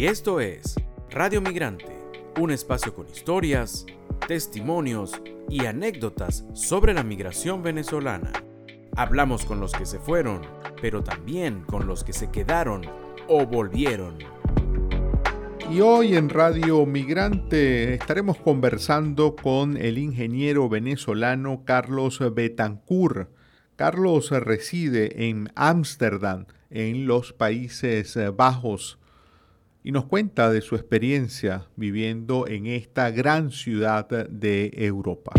Y esto es Radio Migrante, un espacio con historias, testimonios y anécdotas sobre la migración venezolana. Hablamos con los que se fueron, pero también con los que se quedaron o volvieron. Y hoy en Radio Migrante estaremos conversando con el ingeniero venezolano Carlos Betancourt. Carlos reside en Ámsterdam, en los Países Bajos, y nos cuenta de su experiencia viviendo en esta gran ciudad de Europa.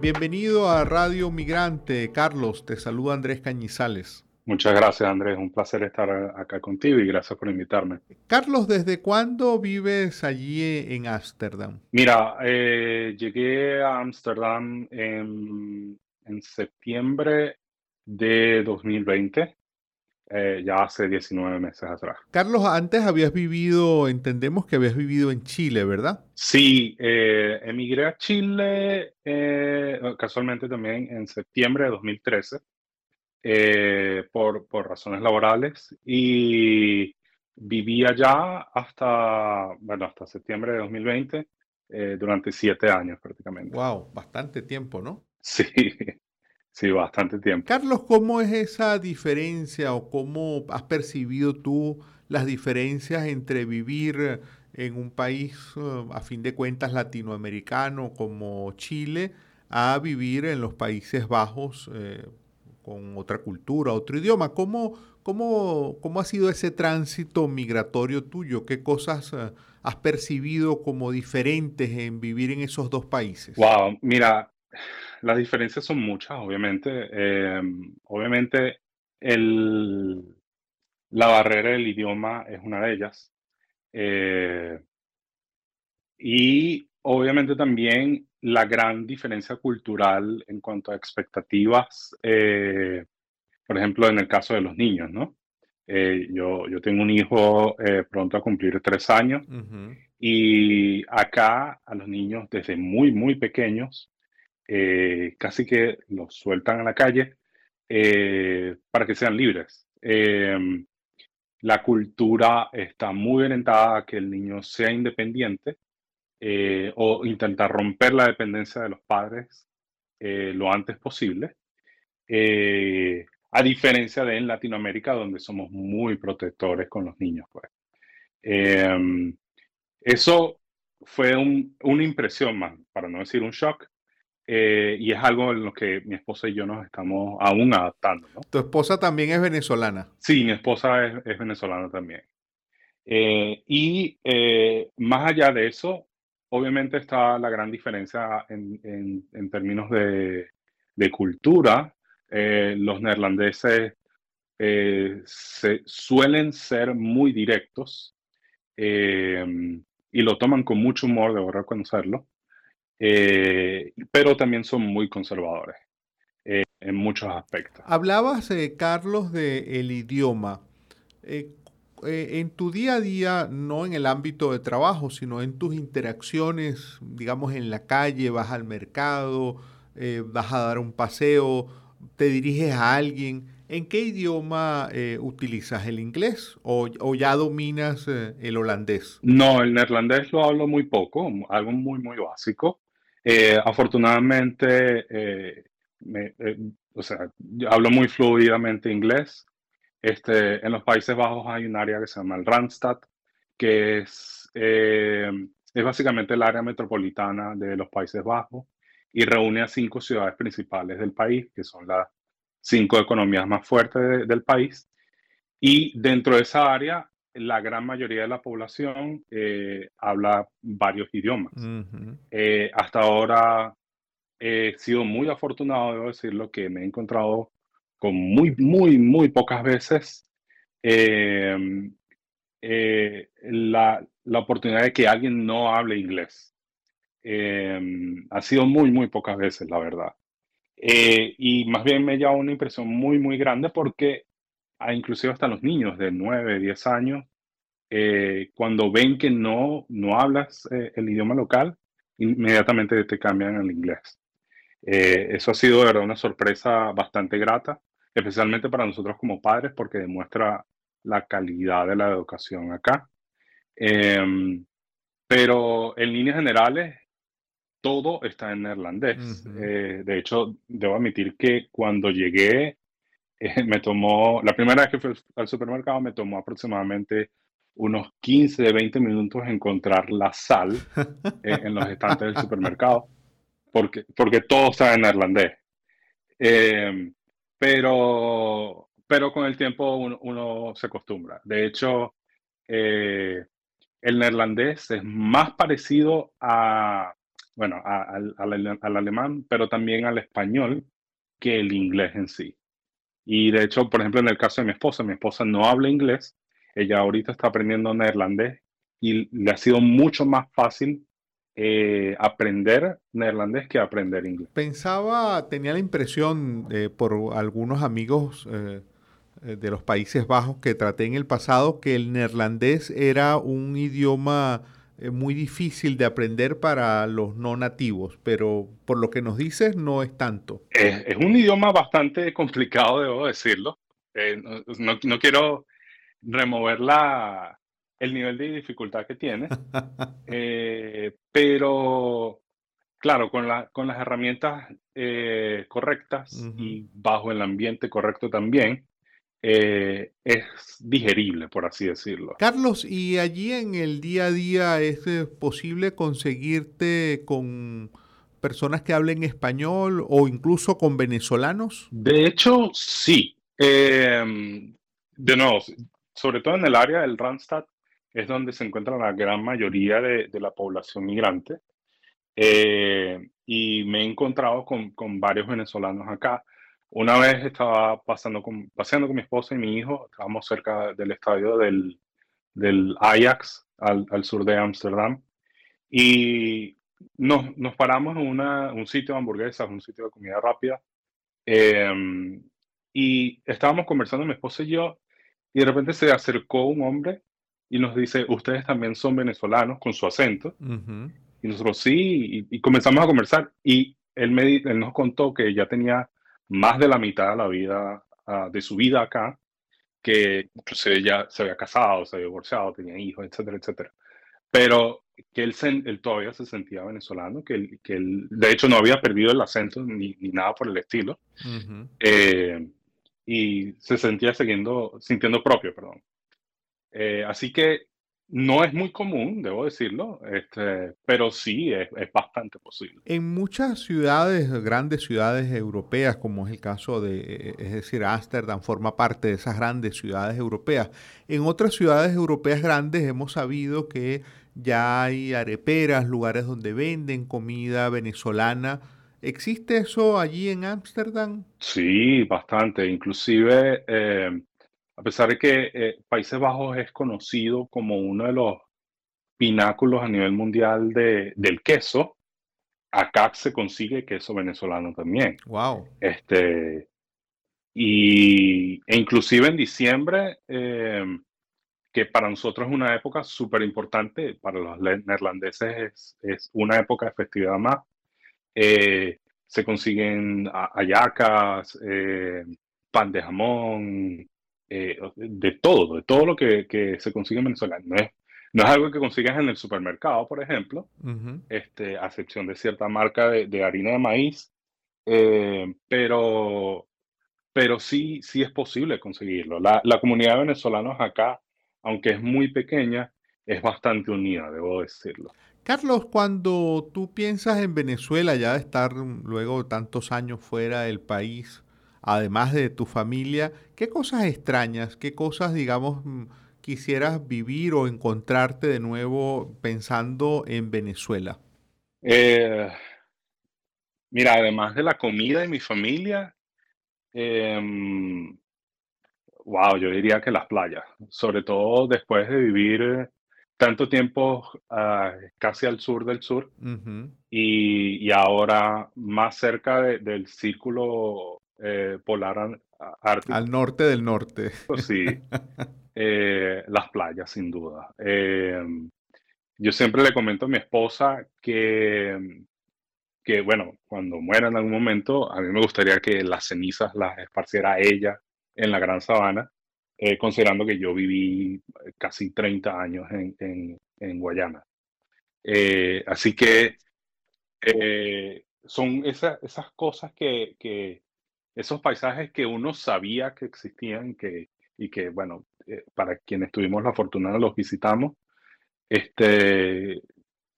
Bienvenido a Radio Migrante. Carlos, te saluda Andrés Cañizales. Muchas gracias, Andrés. Un placer estar acá contigo y gracias por invitarme. Carlos, ¿desde cuándo vives allí en Ámsterdam? Mira, eh, llegué a Ámsterdam en, en, septiembre de 2020. Eh, ya hace 19 meses atrás. Carlos, antes habías vivido, entendemos que habías vivido en Chile, ¿verdad? Sí, eh, emigré a Chile eh, casualmente también en septiembre de 2013 por, por razones laborales y viví allá hasta, bueno, hasta septiembre de 2020 durante siete años prácticamente. Wow, bastante tiempo, ¿no? Sí. Sí, bastante tiempo. Carlos, ¿cómo es esa diferencia o cómo has percibido tú las diferencias entre vivir en un país, eh, a fin de cuentas, latinoamericano como Chile, a vivir en los Países Bajos eh, con otra cultura, otro idioma? ¿Cómo, cómo, cómo ha sido ese tránsito migratorio tuyo? ¿Qué cosas eh, has percibido como diferentes en vivir en esos dos países? Wow, mira las diferencias son muchas, obviamente. Eh, obviamente, el, la barrera del idioma es una de ellas. Eh, y obviamente también la gran diferencia cultural en cuanto a expectativas, eh, por ejemplo, en el caso de los niños, ¿no? yo, yo tengo un hijo pronto a cumplir tres años y acá a los niños desde muy, muy pequeños eh, casi que los sueltan a la calle eh, para que sean libres. Em, la cultura está muy orientada a que el niño sea independiente eh, o intentar romper la dependencia de los padres lo antes posible. a diferencia de en Latinoamérica, donde somos muy protectores con los niños. Pues. Em, eso fue una impresión más, para no decir un shock, eh, y es algo en lo que mi esposa y yo nos estamos aún adaptando. ¿Tu esposa también es venezolana? Sí, mi esposa es, venezolana también. Eh, y eh, más allá de eso, obviamente está la gran diferencia en, en, términos de, de cultura. los neerlandeses se, suelen ser muy directos y lo toman con mucho humor, debo reconocerlo. Eh, pero también son muy conservadores eh, en muchos aspectos. Hablabas, eh, Carlos, del idioma. En tu día a día, no en el ámbito de trabajo, sino en tus interacciones, digamos, en la calle, vas al mercado, vas a dar un paseo, te diriges a alguien. ¿En qué idioma utilizas? ¿El inglés o, ya dominas el holandés? No, el neerlandés lo hablo muy poco, algo muy, muy básico. Eh, afortunadamente, eh, eh, o sea, hablo muy fluidamente inglés. Este, en los Países Bajos hay un área que se llama el Randstad, que es, es básicamente el área metropolitana de los Países Bajos y reúne a cinco ciudades principales del país, que son las cinco economías más fuertes del país. Y dentro de esa área la gran mayoría de la población eh, habla varios idiomas. Eh, hasta ahora he sido muy afortunado, debo decirlo, que me he encontrado con muy, muy, muy pocas veces em, eh, la, la, oportunidad de que alguien no hable inglés. Em, ha sido muy, muy pocas veces, la verdad. y más bien me lleva una impresión muy, muy grande porque inclusive hasta los niños de 9, 10 años, eh, cuando ven que no, no hablas eh, el idioma local, inmediatamente te cambian al inglés. Eh, eso ha sido verdad una sorpresa bastante grata, especialmente para nosotros como padres, porque demuestra la calidad de la educación acá. Em, pero en líneas generales, todo está en neerlandés. de hecho, debo admitir que cuando llegué, me tomó, la primera vez que fui al supermercado, me tomó aproximadamente unos 15, 20 minutos encontrar la sal en, los estantes del supermercado, porque, porque todo está en neerlandés. Em, pero, pero con el tiempo uno, se acostumbra. De hecho, eh, el neerlandés es más parecido a, bueno, al, al alemán, pero también al español que el inglés en sí. Y de hecho, por ejemplo, en el caso de mi esposa, mi esposa no habla inglés, ella ahorita está aprendiendo neerlandés y le ha sido mucho más fácil eh, aprender neerlandés que aprender inglés. Pensaba, tenía la impresión eh, por algunos amigos eh, de los Países Bajos que traté en el pasado que el neerlandés era un idioma muy difícil de aprender para los no nativos, pero por lo que nos dices no es tanto. Es, un idioma bastante complicado, debo decirlo. no, no, quiero remover la, el nivel de dificultad que tiene. Eh, pero, claro, con, la, con las herramientas eh, correctas y bajo el ambiente correcto también, eh, es digerible, por así decirlo. Carlos, ¿y allí en el día a día es posible conseguirte con personas que hablen español o incluso con venezolanos? De hecho, sí. de nuevo, sobre todo en el área del Randstad, es donde se encuentra la gran mayoría de, la población migrante. Eh, y me he encontrado con, varios venezolanos acá. Una vez estaba pasando con, paseando con mi esposa y mi hijo, estábamos cerca del estadio del, del Ajax, al, sur de Ámsterdam, y nos, nos, paramos en una, un sitio de hamburguesas, un sitio de comida rápida, eh, y estábamos conversando mi esposa y yo, y de repente se acercó un hombre y nos dice, ustedes también son venezolanos con su acento. Y nosotros sí, y, comenzamos a conversar. Y él, me, él nos contó que ya tenía más de la mitad de la vida, ah, de su vida acá, que incluso ya se había casado, se había divorciado, tenía hijos, etcétera, etcétera. Pero que él, él todavía se sentía venezolano, que él, que él, de hecho no había perdido el acento ni, ni nada por el estilo y se sentía siguiendo, sintiendo propio, perdón. Eh, así que no es muy común, debo decirlo, este, pero sí es, es, bastante posible. En muchas ciudades, grandes ciudades europeas, como es el caso de, es decir, Ámsterdam forma parte de esas grandes ciudades europeas. En otras ciudades europeas grandes hemos sabido que ya hay areperas, lugares donde venden comida venezolana ¿Existe eso allí en Ámsterdam? Sí, bastante. Inclusive, eh, a pesar de que eh, Países Bajos es conocido como uno de los pináculos a nivel mundial de, del queso, acá se consigue queso venezolano también. Wow. Este, y, e inclusive en diciembre, eh, que para nosotros es una época súper importante, para los neerlandeses es, es, una época de festividad más. Eh, se consiguen ayacas, eh, pan de jamón, eh, de todo, de todo lo que, se consigue en Venezuela. No es, no es algo que consigas en el supermercado, por ejemplo, este, a excepción de cierta marca de, harina de maíz, pero, pero sí, sí es posible conseguirlo. La, la comunidad de venezolanos acá, aunque es muy pequeña, es bastante unida, debo decirlo. Carlos, cuando tú piensas en Venezuela, ya de estar luego tantos años fuera del país, además de tu familia, ¿qué cosas extrañas, qué cosas, digamos, mm, quisieras vivir o encontrarte de nuevo pensando en Venezuela? Eh, mira, además de la comida de mi familia, wow, em, yo diría que las playas, sobre todo después de vivir tanto tiempo ah, casi al sur del sur y, ahora más cerca del círculo eh, polar ártico. Al norte del norte. Pues sí. eh, las playas, sin duda. yo siempre le comento a mi esposa que, que, bueno, cuando muera en algún momento, a mí me gustaría que las cenizas las esparciera ella en la Gran Sabana, considerando que yo viví casi 30 años en, en, Guayana. así que son esas, esas cosas que, que, esos paisajes que uno sabía que existían que, y que, bueno, eh, para quienes tuvimos la fortuna los visitamos, este,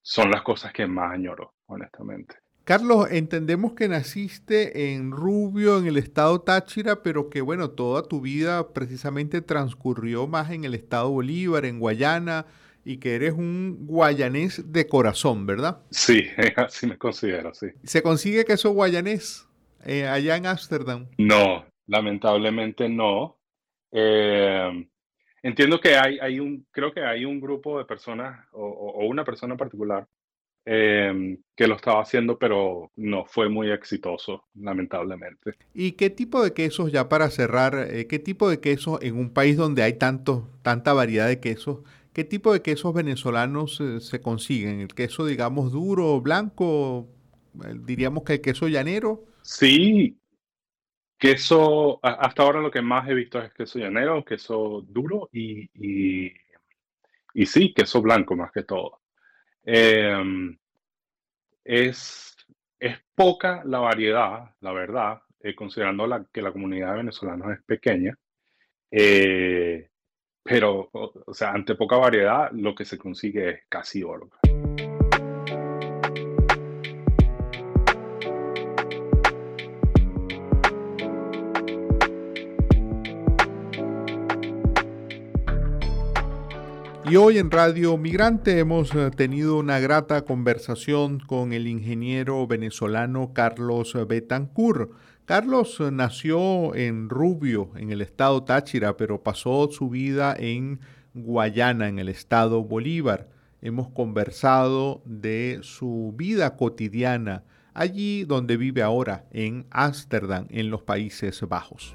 son las cosas que más añoro, honestamente. Carlos, entendemos que naciste en Rubio, en el estado Táchira, pero que bueno, toda tu vida precisamente transcurrió más en el estado Bolívar, en Guayana, y que eres un guayanés de corazón, ¿verdad? Sí, así me considero, sí. ¿Se consigue queso guayanés eh, allá en Ámsterdam? No, lamentablemente no. Eh, entiendo que hay, hay, un, creo que hay un grupo de personas o, una persona en particular eh, que lo estaba haciendo, pero no fue muy exitoso, lamentablemente. ¿Y qué tipo de quesos, ya para cerrar, qué tipo de quesos en un país donde hay tanto, tanta variedad de quesos, ¿Qué tipo de quesos venezolanos eh, se consiguen? ¿El queso, digamos, duro, blanco? Diríamos que el queso llanero. Sí, queso, hasta ahora lo que más he visto es queso llanero, queso duro y, y, sí, queso blanco más que todo. Em, es, es poca la variedad, la verdad, eh, considerando la, que la comunidad de venezolanos es pequeña. Eh, pero, o, sea, ante poca variedad, lo que se consigue es casi oro. Y hoy en Radio Migrante hemos eh, tenido una grata conversación con el ingeniero venezolano Carlos Betancourt Carlos eh, nació en Rubio, en el estado Táchira, pero pasó su vida en Guayana, en el estado Bolívar. Hemos conversado de su vida cotidiana allí donde vive ahora, en Ámsterdam, en los Países Bajos.